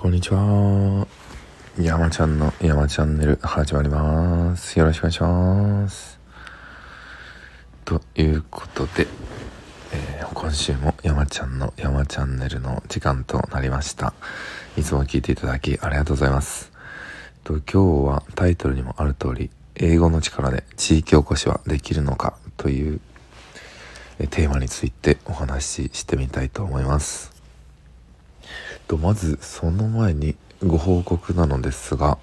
こんにちは。山ちゃんの山チャンネル始まります。よろしくお願いします。ということで、えー今週も山ちゃんの山チャンネルの時間となりました。いつも聞いていただきありがとうございます。と今日はタイトルにもある通り、英語の力で地域おこしはできるのかというえテーマについてお話ししてみたいと思います。とまずその前にご報告なのですが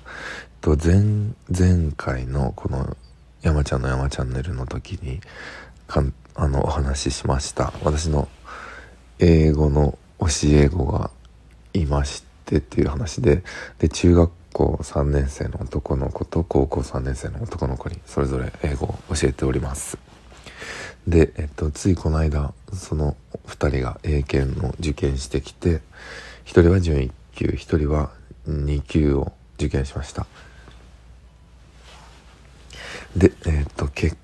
と前前回のこの「山ちゃんの山チャンネル」の時にかんあのお話ししました。私の英語の教え子がいましてっていう話でで中学校3年生の男の子と高校3年生の男の子にそれぞれ英語を教えております。で、えっと、ついこの間その2人が英検の受験してきて1人は準1級1人は2級を受験しました。でえっと結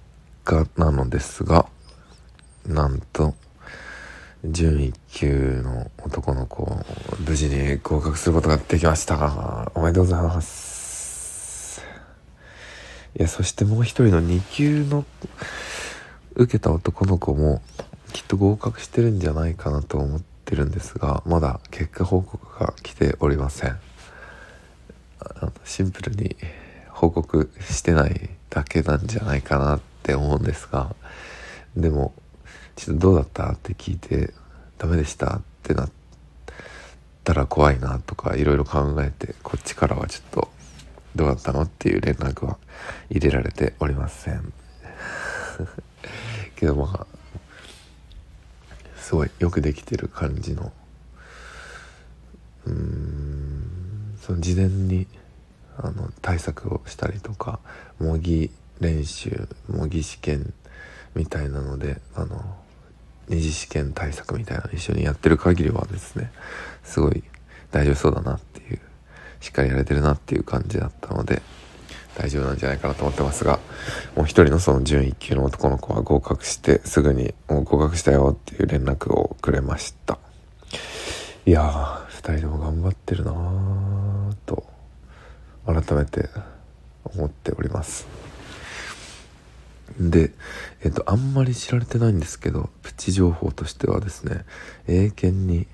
果なのですがなんと準1級の男の子を無事に合格することができました。おめでとうございます。いやそしてもう一人の2級の受けた男の子もきっと合格してるんじゃないかなと思ってるんですがまだ結果報告が来ておりません。シンプルに報告してないだけなんじゃないかなって思うんですがでもちょっとどうだったって聞いてダメでしたってなったら怖いなとかいろいろ考えてこっちからはちょっとどうだったのっていう連絡は入れられておりません。けどまあすごいよくできてる感じの。うーん。その事前にあの対策をしたりとか模擬練習模擬試験みたいなのであの二次試験対策みたいなの一緒にやってる限りはですねすごい大丈夫そうだなっていうしっかりやれてるなっていう感じだったので大丈夫なんじゃないかなと思ってますがもう一人のその準1級の男の子は合格してすぐに「もう合格したよ」っていう連絡をくれました。いやー2人でも頑張ってるなーと改めて思っております。でえっとあんまり知られてないんですけどプチ情報としてはですね英検に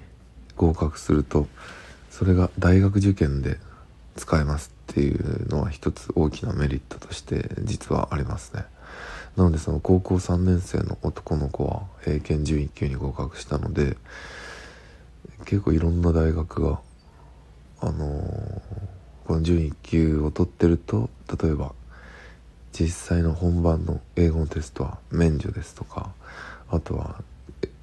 合格するとそれが大学受験で使えます。っていうのは一つ大きなメリットとして実はありますね。なのでその高校3年生の男の子は英検準1級に合格したので結構いろんな大学があのーこの準1級を取ってると例えば実際の本番の英語のテストは免除ですとかあとは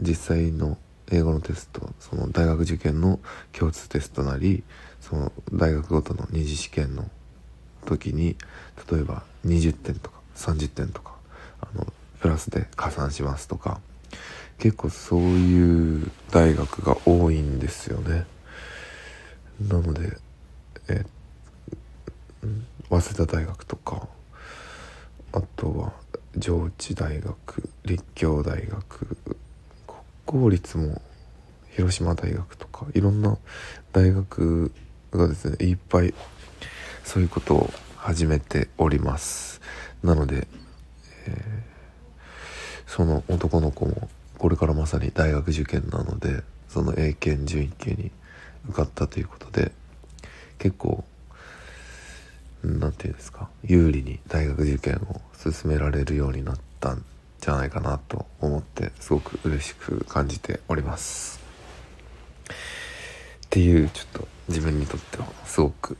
実際の英語のテストその大学受験の共通テストなりその大学ごとの二次試験の時に例えば20点とか30点とかあのプラスで加算しますとか結構そういう大学が多いんですよね。なのでえ早稲田大学とかあとは上智大学立教大学公立も広島大学とかいろんな大学がですねいっぱいそういうことを始めております。なので、えーその男の子もこれからまさに大学受験なのでその英検準1級に受かったということで結構なんていうんですか有利に大学受験を進められるようになったんじゃないかなと思ってすごく嬉しく感じておりますっていうちょっと自分にとってはすごく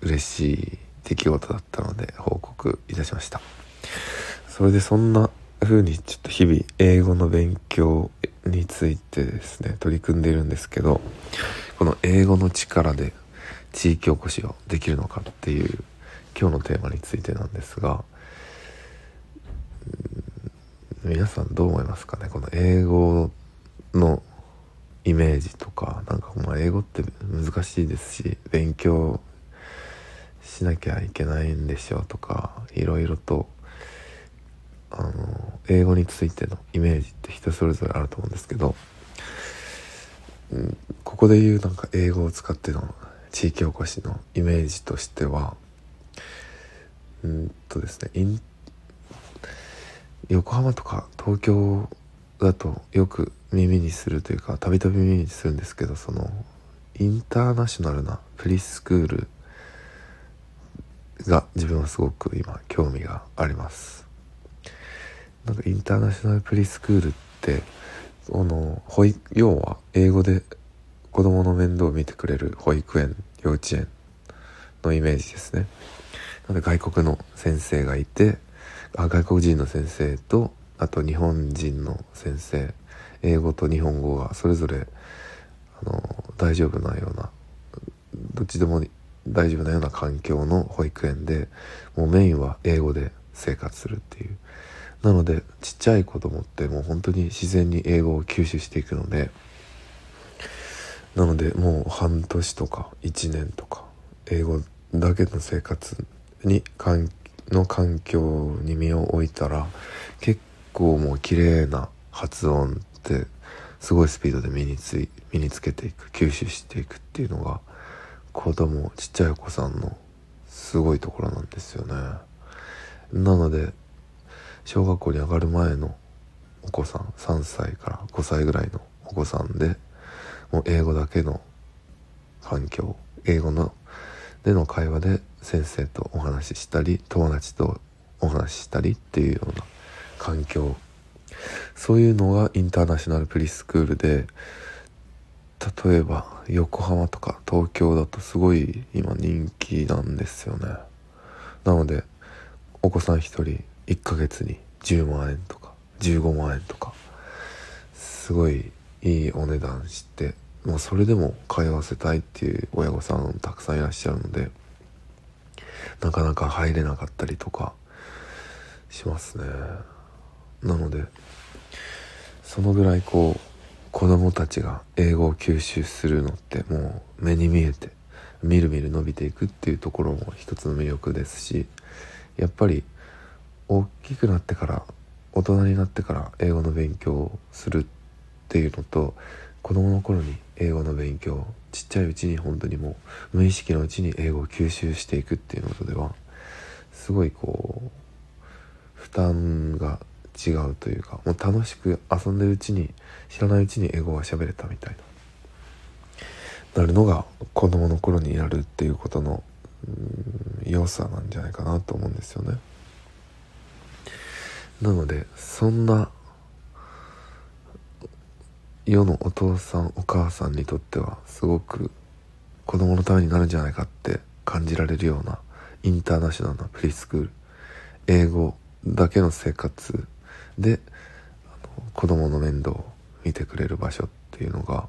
嬉しい出来事だったので報告いたしました。それでそんな風にちょっと日々英語の勉強についてですね取り組んでいるんですけどこの英語の力で地域おこしをできるのかっていう今日のテーマについてなんですが皆さんどう思いますかね？この英語のイメージとかなんかまあ英語って難しいですし勉強しなきゃいけないんでしょうとかいろいろとあの英語についてのイメージって人それぞれあると思うんですけど、うんここで言うなんか英語を使っての地域おこしのイメージとしてはうんとですね横浜とか東京だとよく耳にするというかたびたび耳にするんですけどそのインターナショナルなプリスクールが自分はすごく今興味があります。なんかインターナショナルプリスクールってあの保育要は英語で子供の面倒を見てくれる保育園幼稚園のイメージですね。なので外国の先生がいてあ外国人の先生とあと日本人の先生。英語と日本語がそれぞれあの大丈夫なようなどっちでも大丈夫なような環境の保育園でもうメインは英語で生活するっていう。なのでちっちゃい子供ってもう本当に自然に英語を吸収していくのでなのでもう半年とか1年とか英語だけの生活に関係の環境に身を置いたら結構もう綺麗な発音ってすごいスピードで身につい身につけていく吸収していくっていうのが子供ちっちゃいお子さんのすごいところなんですよね。なので小学校に上がる前のお子さん3歳から5歳ぐらいのお子さんでもう英語だけの環境英語のでの会話で先生とお話ししたり友達とお話ししたりっていうような環境そういうのがインターナショナルプリスクールで例えば横浜とか東京だとすごい今人気なんですよね。なのでお子さん1人1ヶ月に10万円とか15万円とかすごいいいお値段してもうそれでも通わせたいっていう親御さんたくさんいらっしゃるのでなかなか入れなかったりとかしますね。なのでそのぐらいこう子供たちが英語を吸収するのってもう目に見えてみるみる伸びていくっていうところも一つの魅力ですしやっぱり大きくなってから大人になってから英語の勉強をするっていうのと子供の頃に英語の勉強ちっちゃいうちに本当にもう無意識のうちに英語を吸収していくっていうのではすごいこう負担が違うというかもう楽しく遊んでるうちに知らないうちに英語が喋れたみたいななるのが子供の頃にやるっていうことの良さなんじゃないかなと思うんですよね。なのでそんな世のお父さんお母さんにとってはすごく子供のためになるんじゃないかって感じられるようなインターナショナルなプリスクール英語だけの生活で子供の面倒を見てくれる場所っていうのが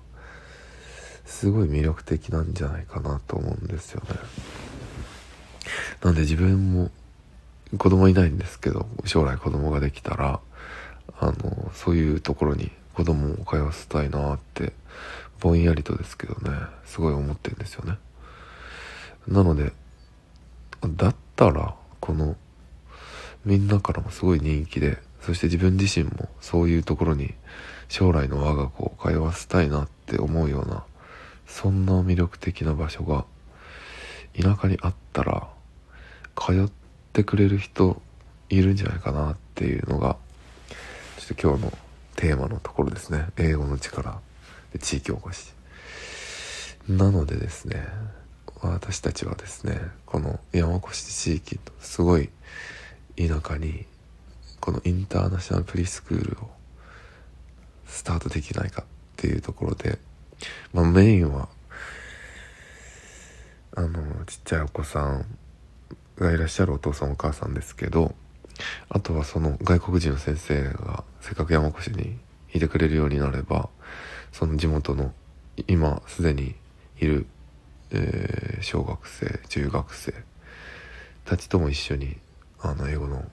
すごい魅力的なんじゃないかなと思うんですよね。なんで自分も子供いないんですけど将来子供ができたらあのそういうところに子供を通わせたいなってぼんやりとですけどねすごい思ってるんですよね。なのでだったらこのみんなからもすごい人気でそして自分自身もそういうところに将来の我が子を通わせたいなって思うようなそんな魅力的な場所が田舎にあったら通ってくれる人いるんじゃないかなっていうのがちょっと今日のテーマのところですね。英語の力。で地域おこし。なのでですね私たちはですねこの山越地域とすごい田舎にこのインターナショナルプリスクールをスタートできないかっていうところで、まあ、メインはあのちっちゃいお子さんがいらっしゃるお父さんお母さんですけどあとはその外国人の先生がせっかく山越にいてくれるようになればその地元の今すでにいる、えー、小学生中学生たちとも一緒にあの英語の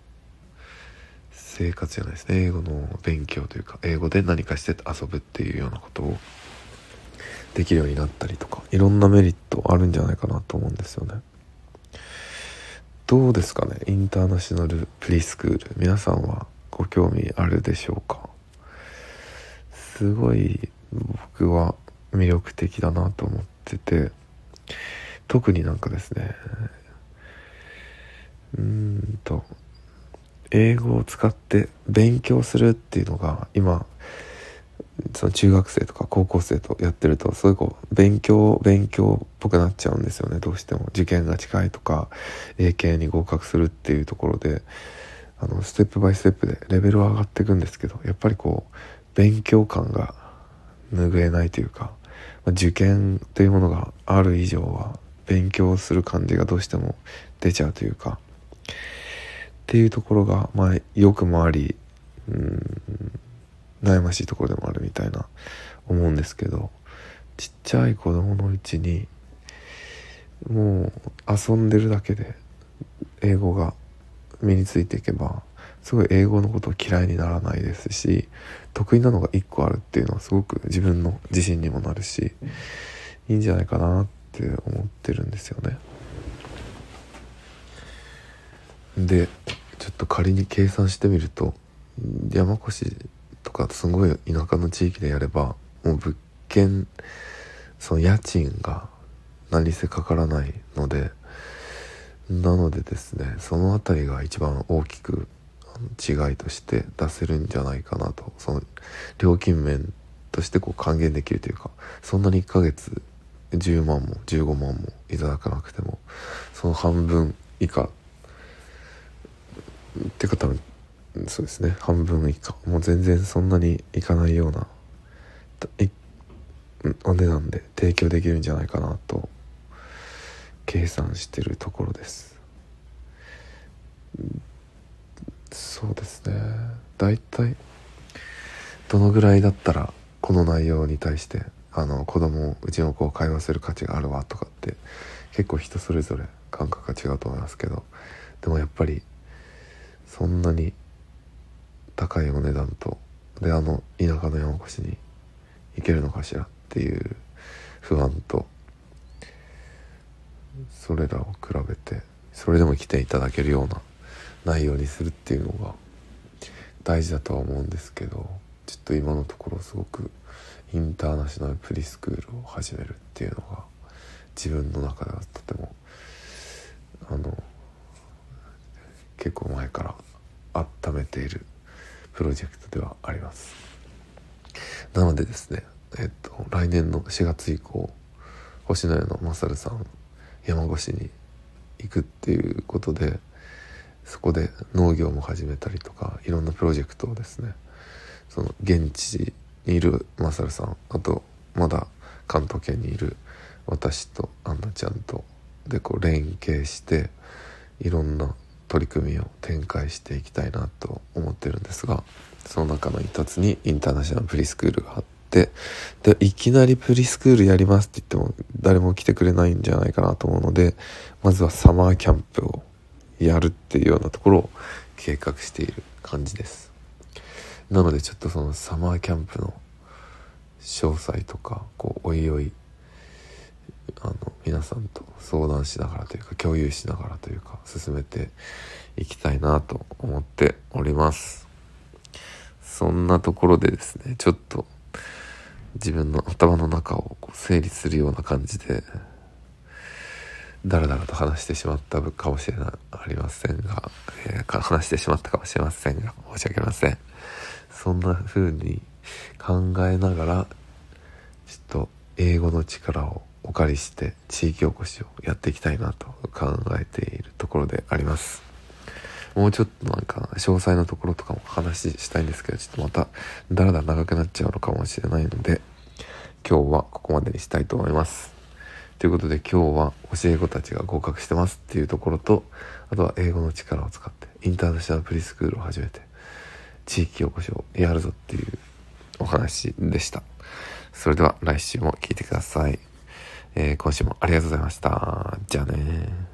生活じゃないですね。英語の勉強というか英語で何かして遊ぶっていうようなことをできるようになったりとかいろんなメリットあるんじゃないかなと思うんですよね。どうですかね？インターナショナルプリスクール。皆さんはご興味あるでしょうか？すごい僕は魅力的だなと思ってて特になんかですねうんと英語を使って勉強するっていうのが今その中学生とか高校生とやってるとすごいこう勉強勉強っぽくなっちゃうんですよね。どうしても受験が近いとか英検に合格するっていうところであのステップバイステップでレベルは上がっていくんですけどやっぱりこう勉強感が拭えないというか、ま、受験というものがある以上は勉強する感じがどうしても出ちゃうというかっていうところがまあ良くもありうん悩ましいところでもあるみたいな思うんですけどちっちゃい子供のうちにもう遊んでるだけで英語が身についていけばすごい英語のことを嫌いにならないですし得意なのが1個あるっていうのはすごく自分の自信にもなるしいいんじゃないかなって思ってるんですよね。でちょっと仮に計算してみると山越とかすごい田舎の地域でやればもう物件その家賃が何せかからないのでなのでですねその辺りが一番大きく違いとして出せるんじゃないかなとその料金面としてこう還元できるというかそんなに1ヶ月10万も15万もいただかなくてもその半分以下っていうか多分そうですね。半分以下。もう全然そんなにいかないようなお値段で提供できるんじゃないかなと計算してるところです。そうですね。大体どのぐらいだったらこの内容に対してあの子供うちの子を会話する価値があるわとかって結構人それぞれ感覚が違うと思いますけどでもやっぱりそんなに高いお値段とであの田舎の山越しに行けるのかしらっていう不安とそれらを比べてそれでも来ていただけるような内容にするっていうのが大事だとは思うんですけどちょっと今のところすごくインターナショナルプリスクールを始めるっていうのが自分の中ではとてもあの結構前から温めているプロジェクトではあります。なのでですねえっと来年の4月以降星野屋のマサルさん山越しに行くっていうことでそこで農業も始めたりとかいろんなプロジェクトをですねその現地にいるマサルさんあとまだ関東圏にいる私とアンナちゃんとでこう連携していろんな取り組みを展開していきたいなと思ってるんですがその中の一つにインターナショナルプリスクールがあってでいきなりプリスクールやりますって言っても誰も来てくれないんじゃないかなと思うのでまずはサマーキャンプをやるっていうようなところを計画している感じです。なのでちょっとそのサマーキャンプの詳細とかこうおいおいあの皆さんと相談しながらというか共有しながらというか進めていきたいなと思っております。そんなところでですねちょっと自分の頭の中をこう整理するような感じでだらだらと話してしまったかもしれないありませんが、えー、話してしまったかもしれませんが申し訳ありません。そんな風に考えながらちょっと英語の力をお借りして地域おこしをやっていきたいなと考えているところであります。もうちょっとなんか詳細なところとかも話したいんですけどちょっとまただらだら長くなっちゃうのかもしれないので今日はここまでにしたいと思います。ということで今日は教え子たちが合格してますっていうところとあとは英語の力を使ってインターナショナルプリスクールを始めて地域おこしをやるぞっていうお話でした。それでは来週も聴いてください、えー、今週もありがとうございました。じゃあね